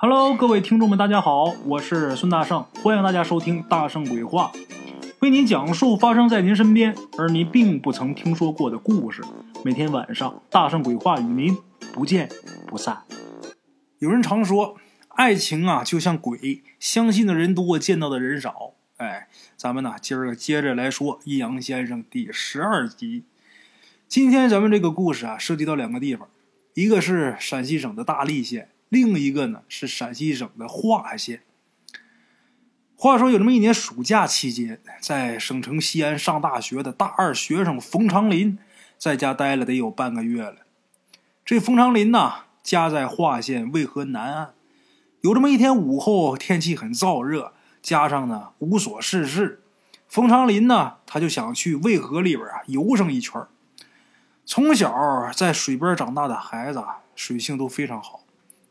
Hello，各位听众们，大家好，我是孙大圣，欢迎大家收听《大圣鬼话》，为您讲述发生在您身边而您并不曾听说过的故事。每天晚上，《大圣鬼话》与您不见不散。有人常说，爱情啊就像鬼，相信的人多，见到的人少。哎，咱们呢今儿个接着来说《阴阳先生》第十二集。今天咱们这个故事啊，涉及到两个地方，一个是陕西省的大荔县。另一个呢是陕西省的华县。话说有这么一年暑假期间，在省城西安上大学的大二学生冯长林，在家待了得有半个月了。这冯长林呢，家在华县渭河南岸。有这么一天午后，天气很燥热，加上呢无所事事，冯长林呢他就想去渭河里边啊游上一圈。从小在水边长大的孩子，水性都非常好。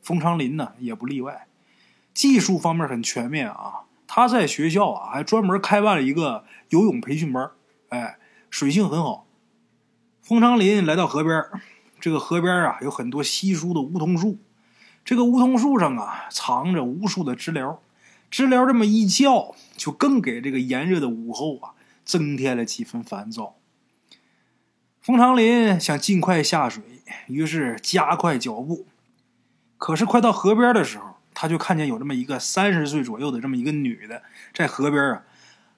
冯长林呢也不例外，技术方面很全面啊。他在学校啊还专门开办了一个游泳培训班，哎，水性很好。冯长林来到河边，这个河边啊有很多稀疏的梧桐树，这个梧桐树上啊藏着无数的知了，知了这么一叫，就更给这个炎热的午后啊增添了几分烦躁。冯长林想尽快下水，于是加快脚步。可是快到河边的时候，他就看见有这么一个三十岁左右的这么一个女的在河边啊，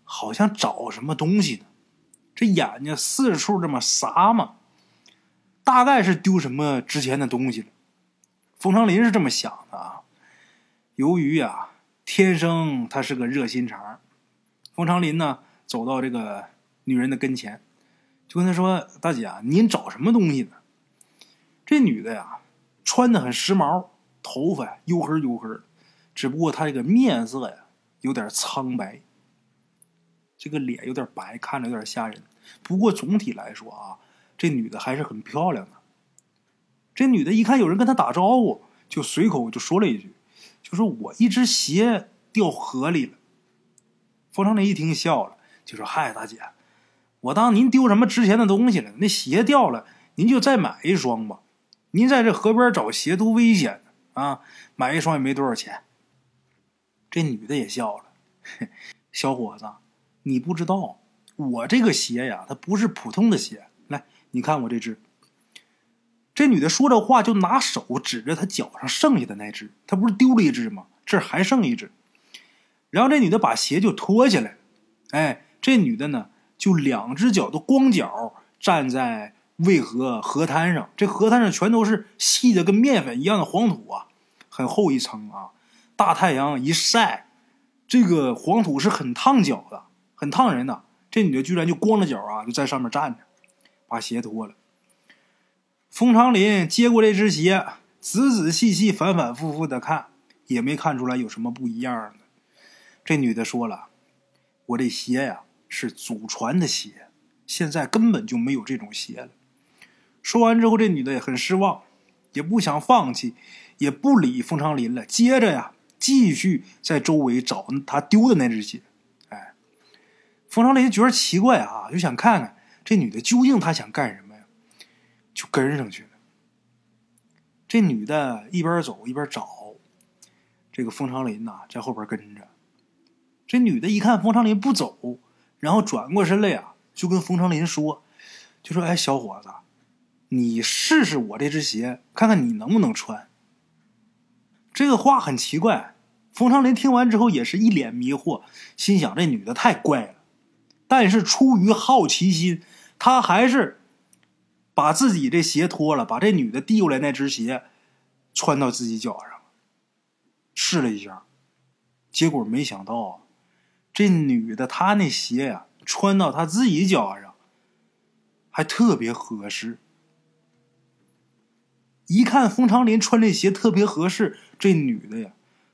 好像找什么东西呢。这眼睛四处这么撒嘛，大概是丢什么值钱的东西了。冯长林是这么想的啊。由于啊，天生他是个热心肠，冯长林呢走到这个女人的跟前，就跟她说：“大姐啊，您找什么东西呢？”这女的呀。穿的很时髦，头发黝黑黝黑的，只不过她这个面色呀有点苍白，这个脸有点白，看着有点吓人。不过总体来说啊，这女的还是很漂亮的。这女的一看有人跟她打招呼，就随口就说了一句：“就说我一只鞋掉河里了。”冯长林一听笑了，就说：“嗨，大姐，我当您丢什么值钱的东西了？那鞋掉了，您就再买一双吧。”您在这河边找鞋多危险啊！买一双也没多少钱。这女的也笑了，小伙子，你不知道，我这个鞋呀，它不是普通的鞋。来，你看我这只。这女的说着话，就拿手指着她脚上剩下的那只，她不是丢了一只吗？这还剩一只。然后这女的把鞋就脱下来，哎，这女的呢，就两只脚都光脚站在。渭河河滩上，这河滩上全都是细的跟面粉一样的黄土啊，很厚一层啊。大太阳一晒，这个黄土是很烫脚的，很烫人的。这女的居然就光着脚啊，就在上面站着，把鞋脱了。冯长林接过这只鞋，仔仔细细、反反复复的看，也没看出来有什么不一样的。这女的说了：“我这鞋呀，是祖传的鞋，现在根本就没有这种鞋了。”说完之后，这女的也很失望，也不想放弃，也不理冯长林了。接着呀，继续在周围找他丢的那只鞋。哎，冯长林觉得奇怪啊，就想看看这女的究竟她想干什么呀，就跟上去了。这女的一边走一边找，这个冯长林呐在后边跟着。这女的一看冯长林不走，然后转过身来呀，就跟冯长林说：“就说哎，小伙子。”你试试我这只鞋，看看你能不能穿。这个话很奇怪，冯长林听完之后也是一脸迷惑，心想这女的太怪了。但是出于好奇心，他还是把自己这鞋脱了，把这女的递过来那只鞋穿到自己脚上，试了一下，结果没想到啊，这女的她那鞋呀，穿到她自己脚上还特别合适。一看冯长林穿这鞋特别合适，这女的呀，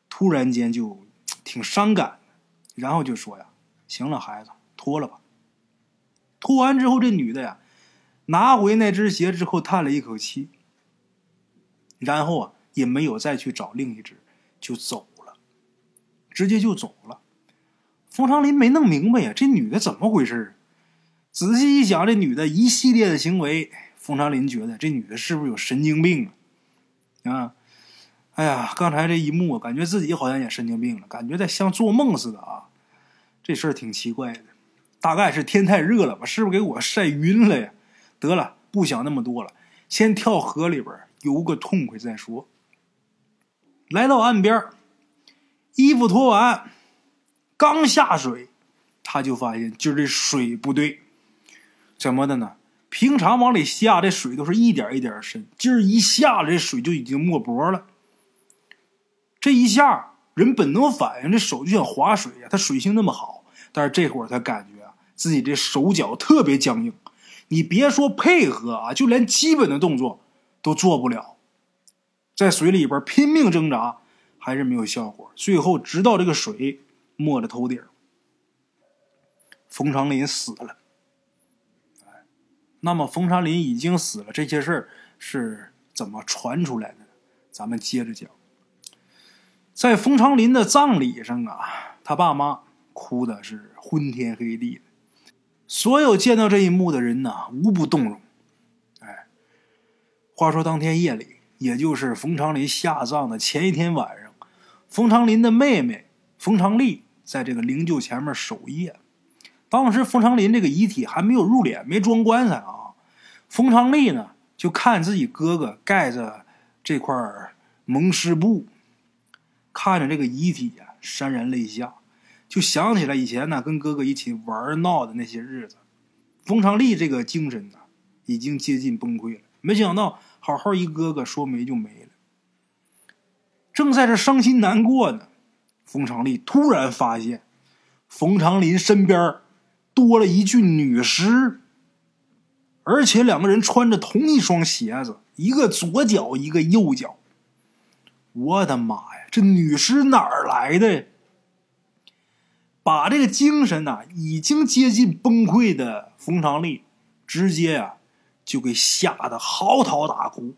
突然间就挺伤感，然后就说呀：“行了，孩子，脱了吧。”脱完之后，这女的呀，拿回那只鞋之后，叹了一口气，然后啊，也没有再去找另一只，就走了，直接就走了。冯长林没弄明白呀，这女的怎么回事？仔细一想，这女的一系列的行为。冯长林觉得这女的是不是有神经病啊？啊，哎呀，刚才这一幕，感觉自己好像也神经病了，感觉在像做梦似的啊！这事儿挺奇怪的，大概是天太热了吧？是不是给我晒晕了呀？得了，不想那么多了，先跳河里边游个痛快再说。来到岸边，衣服脱完，刚下水，他就发现今儿这水不对，怎么的呢？平常往里下这水都是一点一点深，今儿一下这水就已经没脖了。这一下，人本能反应，这手就像划水呀。他水性那么好，但是这会儿他感觉啊，自己这手脚特别僵硬。你别说配合啊，就连基本的动作都做不了，在水里边拼命挣扎，还是没有效果。最后，直到这个水没了头顶，冯长林死了。那么冯长林已经死了，这些事儿是怎么传出来的？咱们接着讲。在冯长林的葬礼上啊，他爸妈哭的是昏天黑地的，所有见到这一幕的人呐，无不动容。哎，话说当天夜里，也就是冯长林下葬的前一天晚上，冯长林的妹妹冯长丽在这个灵柩前面守夜。当时冯长林这个遗体还没有入殓，没装棺材啊。冯长丽呢，就看自己哥哥盖着这块蒙尸布。看着这个遗体呀，潸然泪下，就想起来以前呢跟哥哥一起玩闹的那些日子。冯长丽这个精神呢，已经接近崩溃了。没想到好好一哥哥说没就没了。正在这伤心难过呢，冯长丽突然发现，冯长林身边多了一具女尸，而且两个人穿着同一双鞋子，一个左脚，一个右脚。我的妈呀！这女尸哪儿来的？把这个精神呐，已经接近崩溃的冯长利，直接呀就给吓得嚎啕大哭，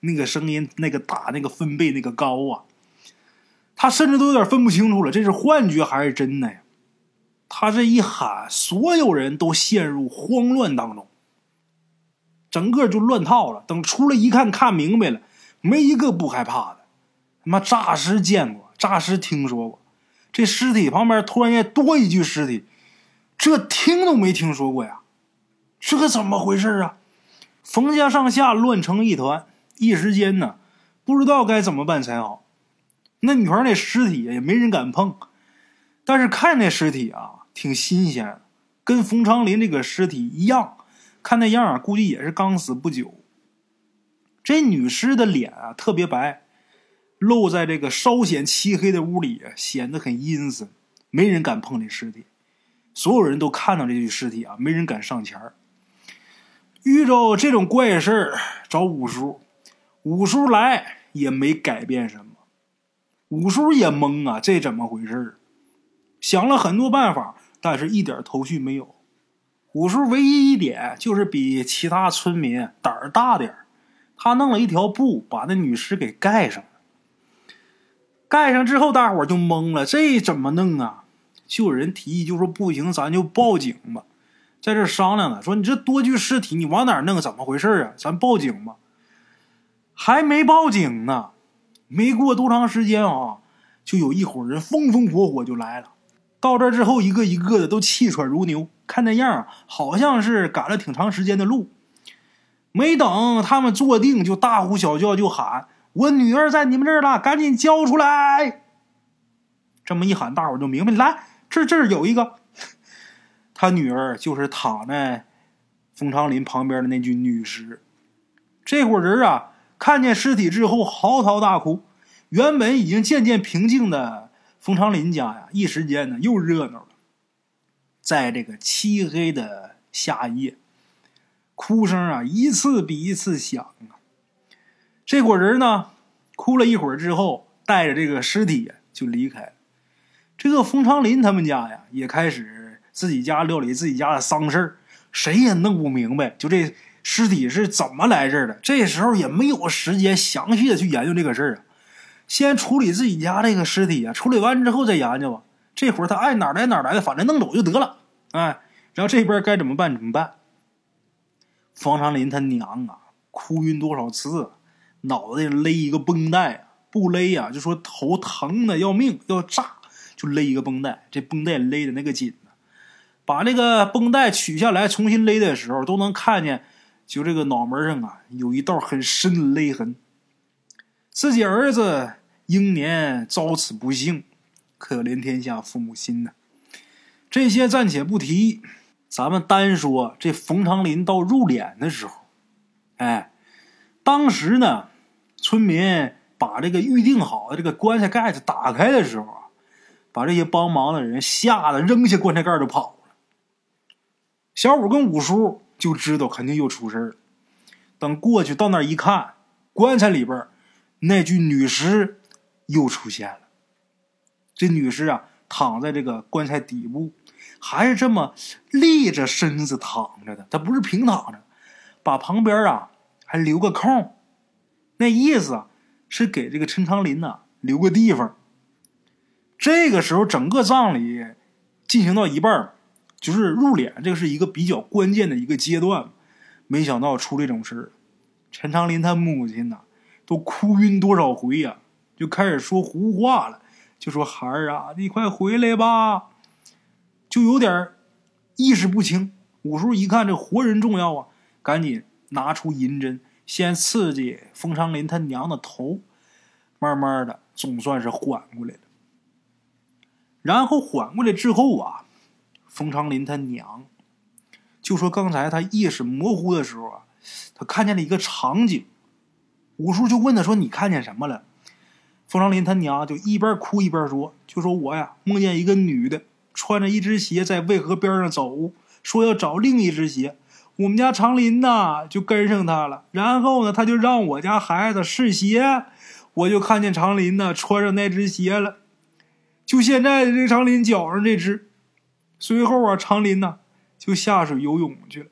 那个声音那个大那个分贝那个高啊，他甚至都有点分不清楚了，这是幻觉还是真的呀？他这一喊，所有人都陷入慌乱当中，整个就乱套了。等出来一看，看明白了，没一个不害怕的。他妈诈尸见过，诈尸听说过，这尸体旁边突然间多一具尸体，这听都没听说过呀，这可怎么回事啊？冯家上下乱成一团，一时间呢，不知道该怎么办才好。那女孩那尸体也没人敢碰，但是看那尸体啊，挺新鲜，跟冯长林这个尸体一样，看那样啊，估计也是刚死不久。这女尸的脸啊，特别白。露在这个稍显漆黑的屋里，显得很阴森，没人敢碰这尸体。所有人都看到这具尸体啊，没人敢上前遇着这种怪事儿，找五叔，五叔来也没改变什么。五叔也懵啊，这怎么回事想了很多办法，但是一点头绪没有。五叔唯一一点就是比其他村民胆儿大点他弄了一条布，把那女尸给盖上。盖上之后，大伙儿就懵了，这怎么弄啊？就有人提议，就说不行，咱就报警吧。在这商量呢，说你这多具尸体，你往哪弄？怎么回事啊？咱报警吧。还没报警呢，没过多长时间啊，就有一伙人风风火火就来了。到这之后，一个一个的都气喘如牛，看那样好像是赶了挺长时间的路。没等他们坐定，就大呼小叫，就喊。我女儿在你们这儿了，赶紧交出来！这么一喊，大伙就明白。来，这这儿有一个，他女儿就是躺在冯长林旁边的那具女尸。这伙人啊，看见尸体之后嚎啕大哭。原本已经渐渐平静的冯长林家呀，一时间呢又热闹了。在这个漆黑的夏夜，哭声啊一次比一次响啊。这伙人呢，哭了一会儿之后，带着这个尸体就离开了。这个冯长林他们家呀，也开始自己家料理自己家的丧事儿，谁也弄不明白，就这尸体是怎么来这儿的。这时候也没有时间详细的去研究这个事儿啊，先处理自己家这个尸体啊，处理完之后再研究吧。这会儿他爱哪来哪来的，反正弄走就得了，哎，然后这边该怎么办怎么办。方长林他娘啊，哭晕多少次。脑袋勒一个绷带，不勒呀，就说头疼的要命，要炸，就勒一个绷带，这绷带勒的那个紧呢。把那个绷带取下来，重新勒的时候，都能看见，就这个脑门上啊，有一道很深的勒痕。自己儿子英年遭此不幸，可怜天下父母心呐。这些暂且不提，咱们单说这冯长林到入殓的时候，哎，当时呢，村民把这个预定好的这个棺材盖子打开的时候啊，把这些帮忙的人吓得扔下棺材盖就跑了。小五跟五叔就知道肯定又出事了。等过去到那儿一看，棺材里边那具女尸又出现了。这女尸啊，躺在这个棺材底部，还是这么立着身子躺着的，她不是平躺着，把旁边啊还留个空，那意思啊是给这个陈长林呐留个地方。这个时候，整个葬礼进行到一半就是入殓，这个是一个比较关键的一个阶段，没想到出这种事。陈长林他母亲呐，都哭晕多少回呀，就开始说胡话了，就说孩儿啊，你快回来吧，就有点意识不清。五叔一看这活人重要啊，赶紧拿出银针，先刺激冯长林他娘的头，慢慢的总算是缓过来了。然后缓过来之后啊。冯长林他娘就说：“刚才他意识模糊的时候啊，他看见了一个场景。五叔就问他说：‘你看见什么了？’冯长林他娘就一边哭一边说：‘就说我呀，梦见一个女的穿着一只鞋在渭河边上走，说要找另一只鞋。我们家长林呐就跟上他了。然后呢，他就让我家孩子试鞋，我就看见长林呢穿上那只鞋了。就现在这长林脚上这只。’随后啊，长林呢就下水游泳去了。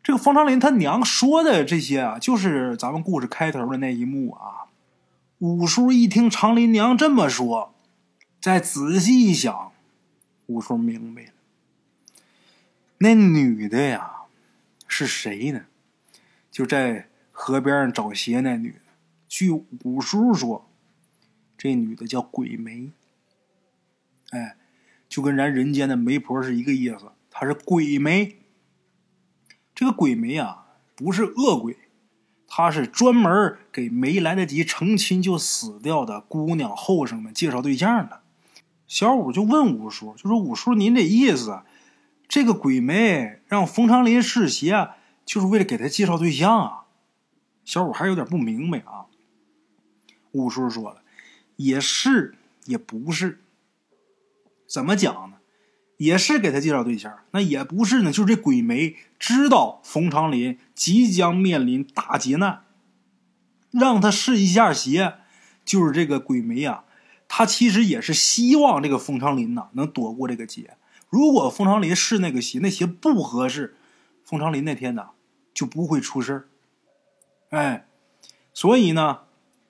这个方长林他娘说的这些啊，就是咱们故事开头的那一幕啊。五叔一听长林娘这么说，再仔细一想，五叔明白了，那女的呀是谁呢？就在河边上找鞋那女的。据五叔说，这女的叫鬼梅。哎。就跟咱人间的媒婆是一个意思，她是鬼媒。这个鬼媒啊，不是恶鬼，他是专门给没来得及成亲就死掉的姑娘后生们介绍对象的。小五就问五叔，就说：“五叔，您这意思，这个鬼媒让冯长林试鞋，就是为了给他介绍对象啊？”小五还有点不明白啊。五叔说了：“也是，也不是。”怎么讲呢？也是给他介绍对象，那也不是呢。就是这鬼媒知道冯长林即将面临大劫难，让他试一下鞋。就是这个鬼媒啊，他其实也是希望这个冯长林呐能躲过这个劫。如果冯长林试那个鞋，那鞋不合适，冯长林那天呐就不会出事哎，所以呢，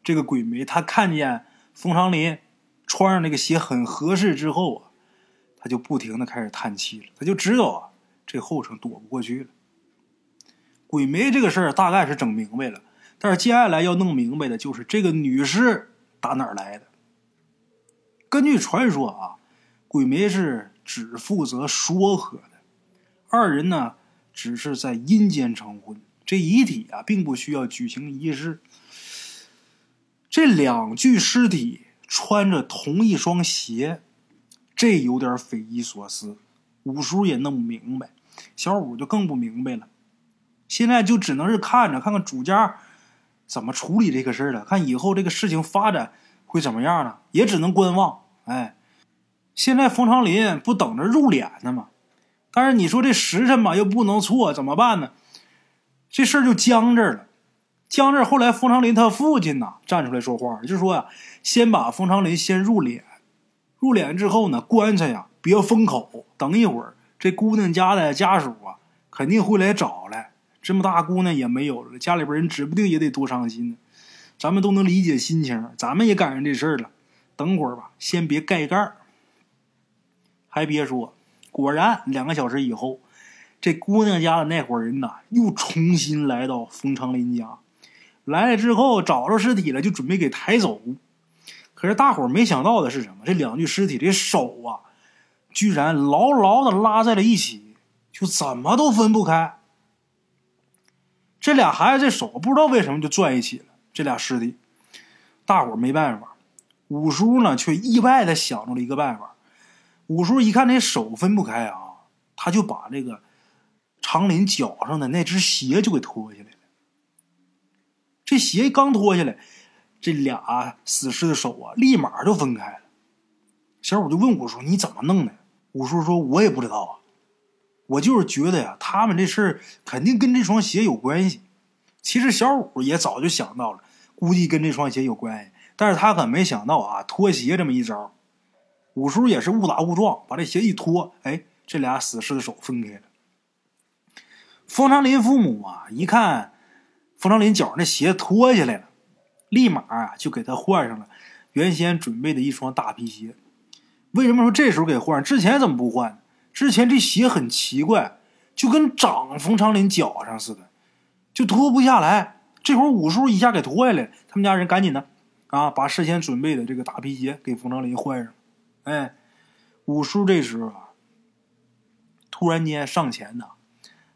这个鬼媒他看见冯长林穿上那个鞋很合适之后啊。他就不停的开始叹气了，他就知道啊，这后程躲不过去了。鬼媒这个事儿大概是整明白了，但是接下来要弄明白的就是这个女尸打哪儿来的。根据传说啊，鬼媒是只负责说和的，二人呢只是在阴间成婚，这遗体啊并不需要举行仪式。这两具尸体穿着同一双鞋。这有点匪夷所思，五叔也弄不明白，小五就更不明白了。现在就只能是看着，看看主家怎么处理这个事儿了，看以后这个事情发展会怎么样呢？也只能观望。哎，现在冯长林不等着入殓呢吗？但是你说这时辰吧又不能错，怎么办呢？这事儿就僵这儿了，僵这。后来冯长林他父亲呐站出来说话，就说呀，先把冯长林先入殓。入殓之后呢，棺材呀别封口，等一会儿这姑娘家的家属啊肯定会来找来。这么大姑娘也没有了，家里边人指不定也得多伤心呢。咱们都能理解心情，咱们也赶上这事儿了。等会儿吧，先别盖盖儿。还别说，果然两个小时以后，这姑娘家的那伙人呐又重新来到冯长林家，来了之后找着尸体了，就准备给抬走。可是大伙儿没想到的是什么？这两具尸体的手啊，居然牢牢的拉在了一起，就怎么都分不开。这俩孩子这手不知道为什么就攥一起了。这俩尸体，大伙儿没办法。五叔呢，却意外的想出了一个办法。五叔一看这手分不开啊，他就把这个长林脚上的那只鞋就给脱下来了。这鞋刚脱下来，这俩死尸的手啊，立马就分开了。小五就问五叔：“你怎么弄的？”五叔说：“我也不知道啊，我就是觉得呀，他们这事儿肯定跟这双鞋有关系。其实小五也早就想到了，估计跟这双鞋有关系。”但是他可没想到啊，脱鞋这么一招，五叔也是误打误撞，把这鞋一脱，哎，这俩死尸的手分开了。冯长林父母啊，一看冯长林脚上那鞋脱下来了，立马啊就给他换上了原先准备的一双大皮鞋。为什么说这时候给换？之前怎么不换？之前这鞋很奇怪，就跟长冯长林脚上似的，就脱不下来。这会儿五叔一下给脱下来，他们家人赶紧的。啊！把事先准备的这个大皮鞋给冯长林换上。哎，五叔这时候啊，突然间上前呢，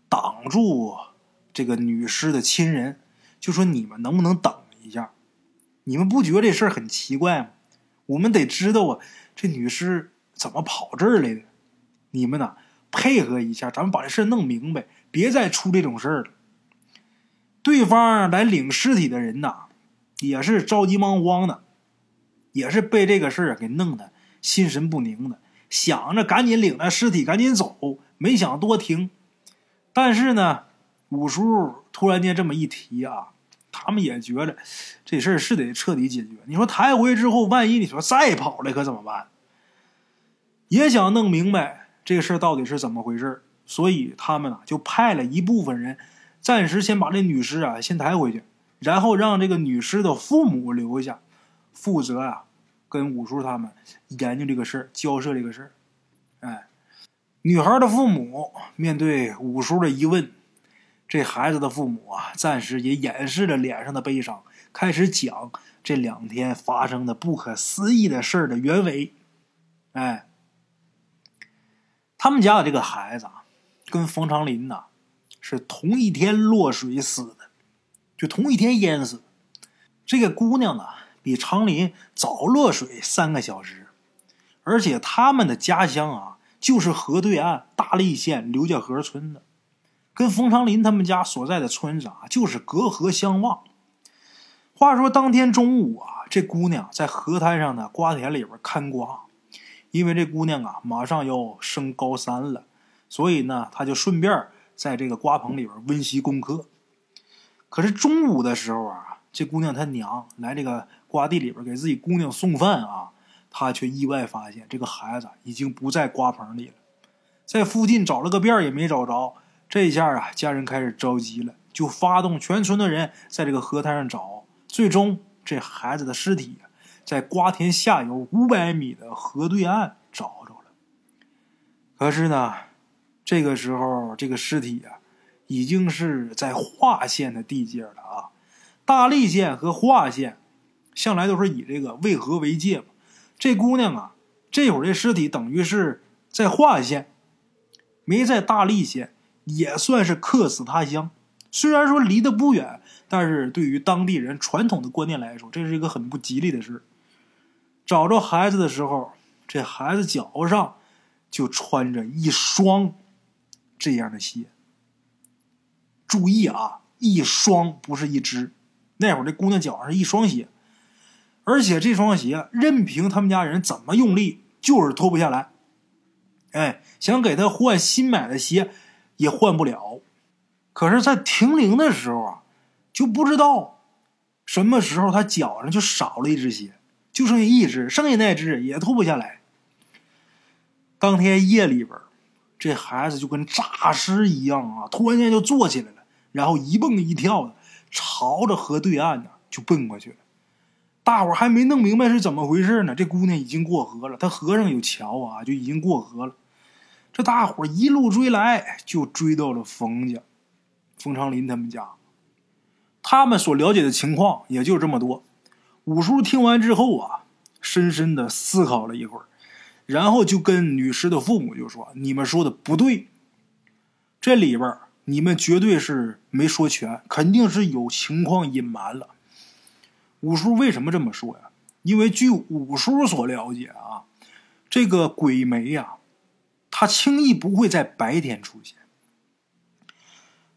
挡住这个女尸的亲人，就说：“你们能不能等一下？你们不觉得这事儿很奇怪吗？我们得知道啊，这女尸怎么跑这儿来的？你们呢，配合一下，咱们把这事弄明白，别再出这种事儿了。”对方来领尸体的人呐。也是着急忙慌的，也是被这个事儿给弄得心神不宁的，想着赶紧领着尸体赶紧走，没想多听。但是呢，五叔突然间这么一提啊，他们也觉得这事儿是得彻底解决。你说抬回去之后，万一你说再跑了可怎么办？也想弄明白这个事儿到底是怎么回事所以他们啊就派了一部分人，暂时先把这女尸啊先抬回去。然后让这个女尸的父母留下，负责啊，跟五叔他们研究这个事儿，交涉这个事儿。哎，女孩的父母面对五叔的疑问，这孩子的父母啊，暂时也掩饰了脸上的悲伤，开始讲这两天发生的不可思议的事的原委。哎，他们家的这个孩子啊，跟冯长林呐是同一天落水死的。就同一天淹死，这个姑娘呢，比长林早落水三个小时，而且他们的家乡啊，就是河对岸大荔县刘家河村的，跟冯长林他们家所在的村子啊，就是隔河相望。话说当天中午啊，这姑娘在河滩上的瓜田里边看瓜，因为这姑娘啊，马上要升高三了，所以呢，她就顺便在这个瓜棚里边温习功课。可是中午的时候啊，这姑娘她娘来这个瓜地里边给自己姑娘送饭啊，她却意外发现这个孩子已经不在瓜棚里了，在附近找了个遍也没找着。这一下啊，家人开始着急了，就发动全村的人在这个河滩上找。最终，这孩子的尸体在瓜田下游五百米的河对岸找着了。可是呢，这个时候这个尸体啊。已经是在华县的地界了啊！大荔县和华县向来都是以这个渭河为界嘛。这姑娘啊，这会儿这尸体等于是在华县，没在大荔县，也算是客死他乡。虽然说离得不远，但是对于当地人传统的观念来说，这是一个很不吉利的事。找着孩子的时候，这孩子脚上就穿着一双这样的鞋。注意啊，一双不是一只。那会儿这姑娘脚上是一双鞋，而且这双鞋任凭他们家人怎么用力，就是脱不下来。哎，想给她换新买的鞋，也换不了。可是，在停灵的时候啊，就不知道什么时候他脚上就少了一只鞋，就剩下一只，剩下那只也脱不下来。当天夜里边，这孩子就跟诈尸一样啊，突然间就坐起来了。然后一蹦一跳的，朝着河对岸呢就奔过去了。大伙还没弄明白是怎么回事呢，这姑娘已经过河了。她河上有桥啊，就已经过河了。这大伙一路追来，就追到了冯家，冯长林他们家。他们所了解的情况也就这么多。五叔听完之后啊，深深的思考了一会儿，然后就跟女尸的父母就说：“你们说的不对，这里边你们绝对是没说全，肯定是有情况隐瞒了。”五叔为什么这么说呀？因为据五叔所了解啊，这个鬼媒呀，他轻易不会在白天出现。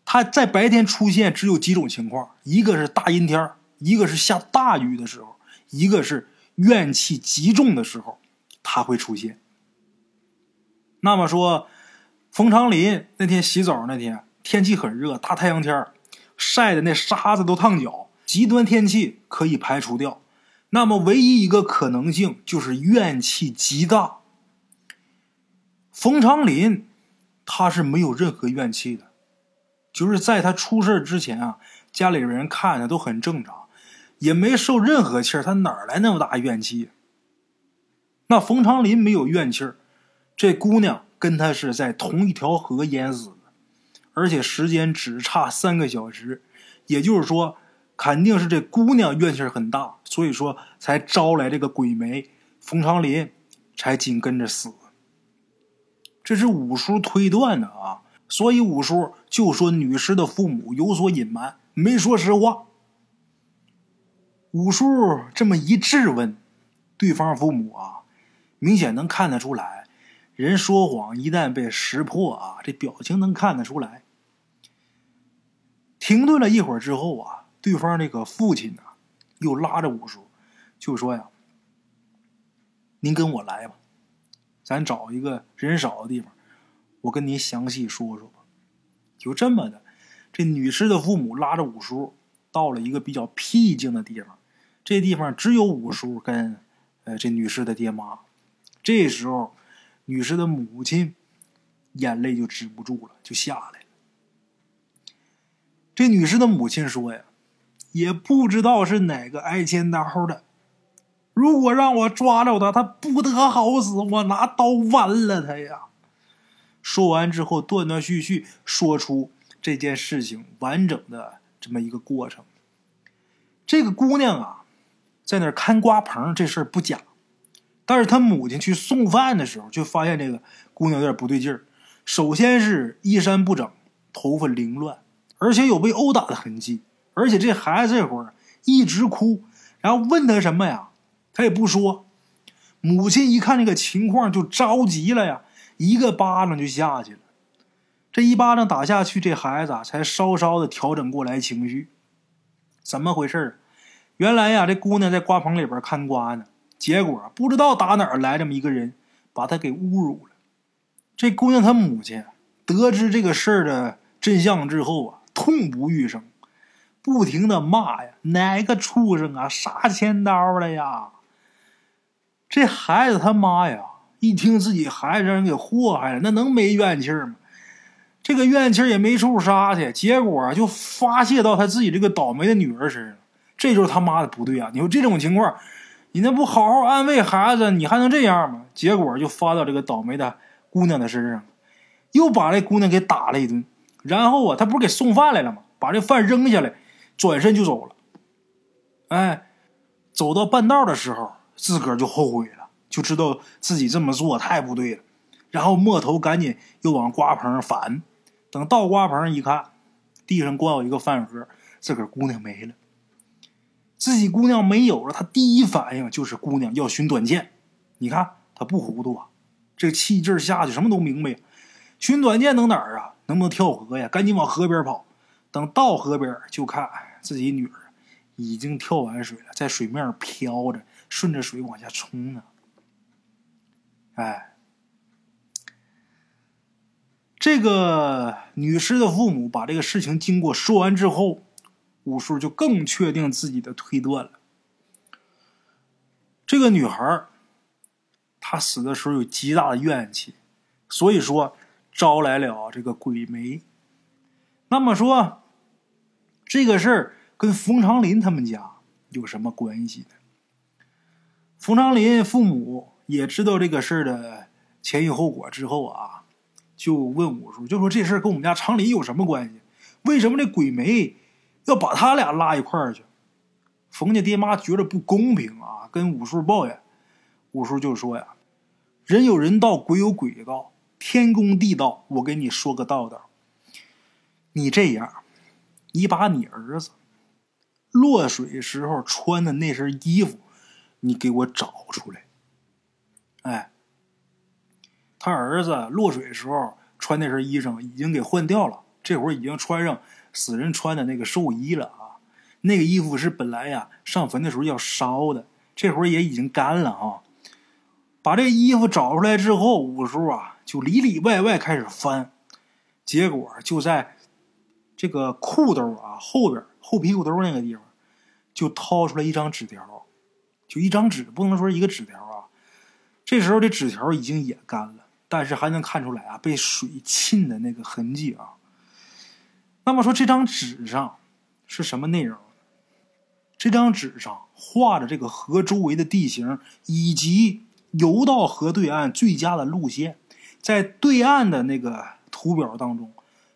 他在白天出现只有几种情况：一个是大阴天，一个是下大雨的时候，一个是怨气极重的时候，他会出现。那么说，冯长林那天洗澡那天天气很热，大太阳天晒的那沙子都烫脚，极端天气可以排除掉。那么唯一一个可能性就是怨气极大。冯长林他是没有任何怨气的。就是在他出事之前啊，家里人看着都很正常，也没受任何气儿，他哪来那么大怨气？那冯长林没有怨气儿，这姑娘跟他是在同一条河淹死的，而且时间只差三个小时，也就是说，肯定是这姑娘怨气很大，所以说才招来这个鬼媒，冯长林才紧跟着死。这是五叔推断的啊。所以五叔就说女尸的父母有所隐瞒，没说实话。五叔这么一质问，对方父母啊，明显能看得出来，人说谎一旦被识破啊，这表情能看得出来。停顿了一会儿之后啊，对方这个父亲呢，又拉着五叔，就说呀：“您跟我来吧，咱找一个人少的地方。”我跟您详细说说吧，就这么的，这女尸的父母拉着五叔到了一个比较僻静的地方，这地方只有五叔跟呃这女尸的爹妈。这时候，女尸的母亲眼泪就止不住了，就下来了。这女尸的母亲说呀：“也不知道是哪个挨千刀的，如果让我抓着他，他不得好死，我拿刀剜了他呀。”说完之后，断断续续说出这件事情完整的这么一个过程。这个姑娘啊，在那看瓜棚，这事儿不假。但是她母亲去送饭的时候，就发现这个姑娘有点不对劲儿。首先是衣衫不整，头发凌乱，而且有被殴打的痕迹。而且这孩子这会儿一直哭，然后问他什么呀，他也不说。母亲一看这个情况，就着急了呀。一个巴掌就下去了，这一巴掌打下去，这孩子才稍稍的调整过来情绪。怎么回事原来呀，这姑娘在瓜棚里边看瓜呢，结果不知道打哪儿来这么一个人，把她给侮辱了。这姑娘她母亲得知这个事儿的真相之后啊，痛不欲生，不停的骂呀：“哪个畜生啊，杀千刀了呀！”这孩子他妈呀！一听自己孩子让人给祸害了，那能没怨气吗？这个怨气也没处撒去，结果就发泄到他自己这个倒霉的女儿身上。这就是他妈的不对啊！你说这种情况，你那不好好安慰孩子，你还能这样吗？结果就发到这个倒霉的姑娘的身上，又把这姑娘给打了一顿。然后啊，他不是给送饭来了吗？把这饭扔下来，转身就走了。哎，走到半道的时候，自个儿就后悔了。就知道自己这么做太不对了，然后摸头赶紧又往瓜棚返。等到瓜棚一看，地上光有一个饭盒，自个儿姑娘没了。自己姑娘没有了，他第一反应就是姑娘要寻短见。你看他不糊涂啊，这气劲下去什么都明白。寻短见能哪儿啊？能不能跳河呀？赶紧往河边跑。等到河边，就看自己女儿已经跳完水了，在水面上飘着，顺着水往下冲呢。哎，这个女尸的父母把这个事情经过说完之后，五叔就更确定自己的推断了。这个女孩她死的时候有极大的怨气，所以说招来了这个鬼媒。那么说，这个事儿跟冯长林他们家有什么关系呢？冯长林父母。也知道这个事儿的前因后果之后啊，就问五叔，就说这事儿跟我们家长林有什么关系？为什么这鬼媒要把他俩拉一块儿去。冯家爹妈觉得不公平啊，跟五叔抱怨。五叔就说呀：“人有人道，鬼有鬼道，天公地道。我给你说个道道。你这样，你把你儿子落水时候穿的那身衣服，你给我找出来。哎，他儿子落水时候穿那身衣裳已经给换掉了，这会儿已经穿上死人穿的那个寿衣了啊。那个衣服是本来呀上坟的时候要烧的，这会儿也已经干了啊。把这衣服找出来之后，五叔啊就里里外外开始翻，结果就在这个裤兜啊后边后屁股兜那个地方，就掏出来一张纸条，就一张纸，不能说一个纸条啊。这时候这纸条已经也干了，但是还能看出来啊被水浸的那个痕迹啊。那么说这张纸上是什么内容？这张纸上画着这个河周围的地形以及。游到河对岸最佳的路线，在对岸的那个图表当中，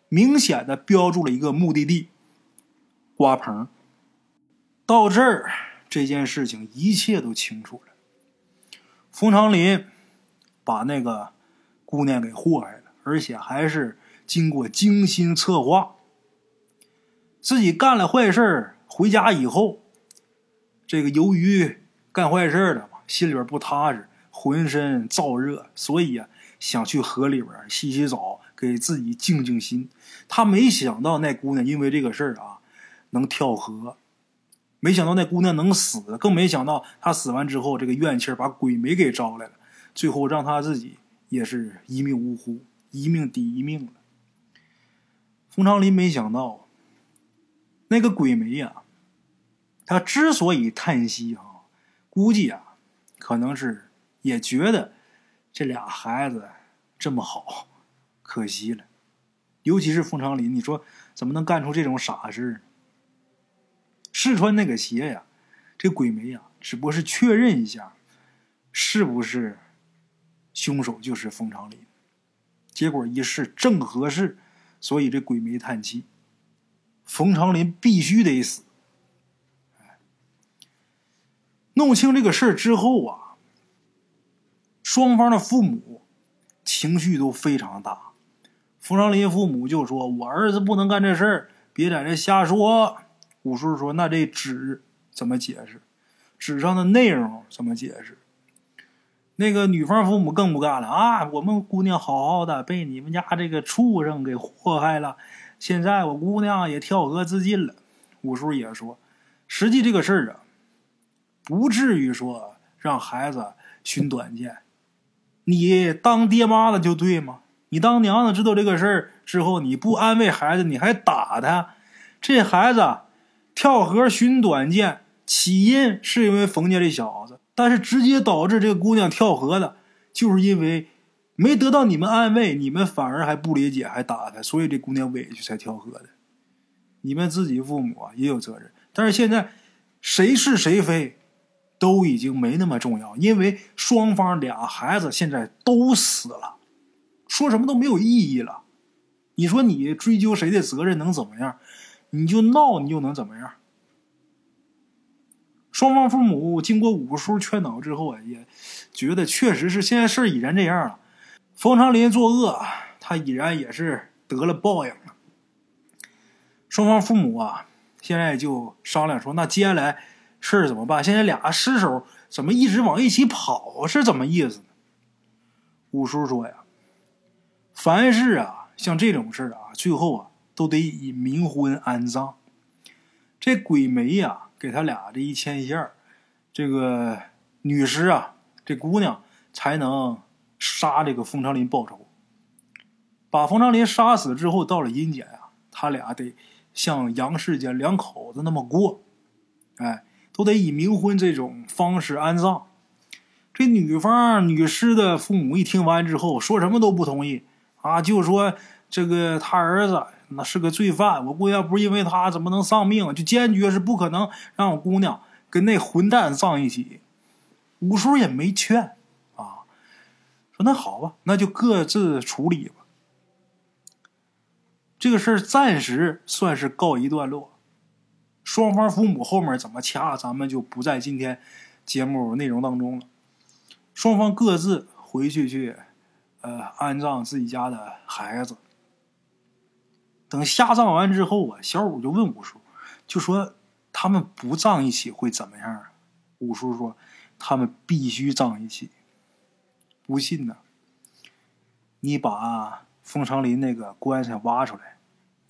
明显的标注了一个目的地——瓜棚。到这儿，这件事情一切都清楚了。冯长林把那个姑娘给祸害了，而且还是经过精心策划。自己干了坏事回家以后，这个由于干坏事了嘛，心里边不踏实。浑身燥热，所以啊，想去河里边洗洗澡，给自己静静心。他没想到那姑娘因为这个事儿啊，能跳河，没想到那姑娘能死，更没想到她死完之后，这个怨气把鬼媒给招来了，最后让她自己也是一命呜呼，一命抵一命了。冯长林没想到，那个鬼媒呀，他之所以叹息哈，估计啊，可能是。也觉得这俩孩子这么好，可惜了。尤其是冯长林，你说怎么能干出这种傻事呢？试穿那个鞋呀，这鬼媒呀，只不过是确认一下是不是凶手就是冯长林。结果一试正合适，所以这鬼媒叹气：冯长林必须得死。弄清这个事儿之后啊。双方的父母情绪都非常大，冯长林父母就说：“我儿子不能干这事儿，别在这瞎说。”五叔说：“那这纸怎么解释？纸上的内容怎么解释？”那个女方父母更不干了啊！我们姑娘好好的，被你们家这个畜生给祸害了，现在我姑娘也跳河自尽了。五叔也说：“实际这个事儿啊，不至于说让孩子寻短见。”你当爹妈的就对吗？你当娘的知道这个事儿之后，你不安慰孩子，你还打他，这孩子跳河寻短见，起因是因为冯家这小子，但是直接导致这个姑娘跳河的，就是因为没得到你们安慰，你们反而还不理解，还打他，所以这姑娘委屈才跳河的。你们自己父母啊也有责任，但是现在谁是谁非？都已经没那么重要，因为双方俩孩子现在都死了，说什么都没有意义了。你说你追究谁的责任能怎么样？你就闹，你又能怎么样？双方父母经过五叔劝导之后啊，也觉得确实是现在事已然这样了。冯长林作恶，他已然也是得了报应了。双方父母啊，现在就商量说，那接下来。事怎么办？现在俩尸首怎么一直往一起跑？是怎么意思？五叔说呀，凡是啊，像这种事啊，最后啊，都得以冥婚安葬。这鬼媒呀，给他俩这一牵线这个女尸啊，这姑娘才能杀这个冯长林报仇。把冯长林杀死之后，到了阴间啊，他俩得像杨世间两口子那么过，哎。都得以冥婚这种方式安葬。这女方女尸的父母一听完之后，说什么都不同意啊，就说这个他儿子那是个罪犯，我姑娘不是因为他怎么能丧命？就坚决是不可能让我姑娘跟那混蛋葬一起。五叔也没劝啊，说那好吧，那就各自处理吧。这个事儿暂时算是告一段落。双方父母后面怎么掐，咱们就不在今天节目内容当中了。双方各自回去去，呃，安葬自己家的孩子。等下葬完之后啊，小五就问五叔，就说他们不葬一起会怎么样啊？五叔说他们必须葬一起。不信呢，你把封长林那个棺材挖出来，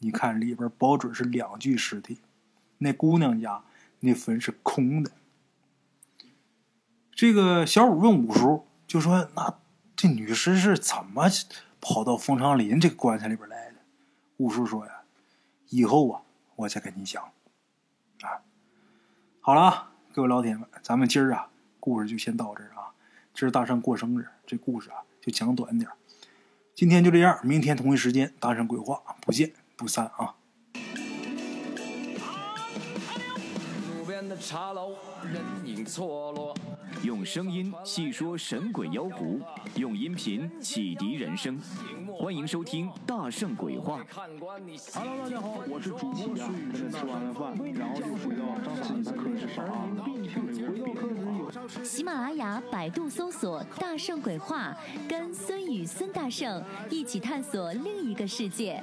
你看里边保准是两具尸体。那姑娘家那坟是空的。这个小五问五叔，就说：“那这女尸是怎么跑到封长林这个棺材里边来的？”五叔说：“呀，以后啊，我再跟你讲。”啊，好了，各位老铁们，咱们今儿啊，故事就先到这儿啊。今儿大圣过生日，这故事啊就讲短点今天就这样，明天同一时间大圣鬼话不见不散啊。茶楼，人影错落。用声音细说神鬼妖狐，用音频启迪人生。欢迎收听《大圣鬼话》。Hello，大家好，我是主播孙宇。吃完了饭，然后就回到自己的课室上喜马拉雅、百度搜索“大圣鬼话”，跟孙宇、孙大圣一起探索另一个世界。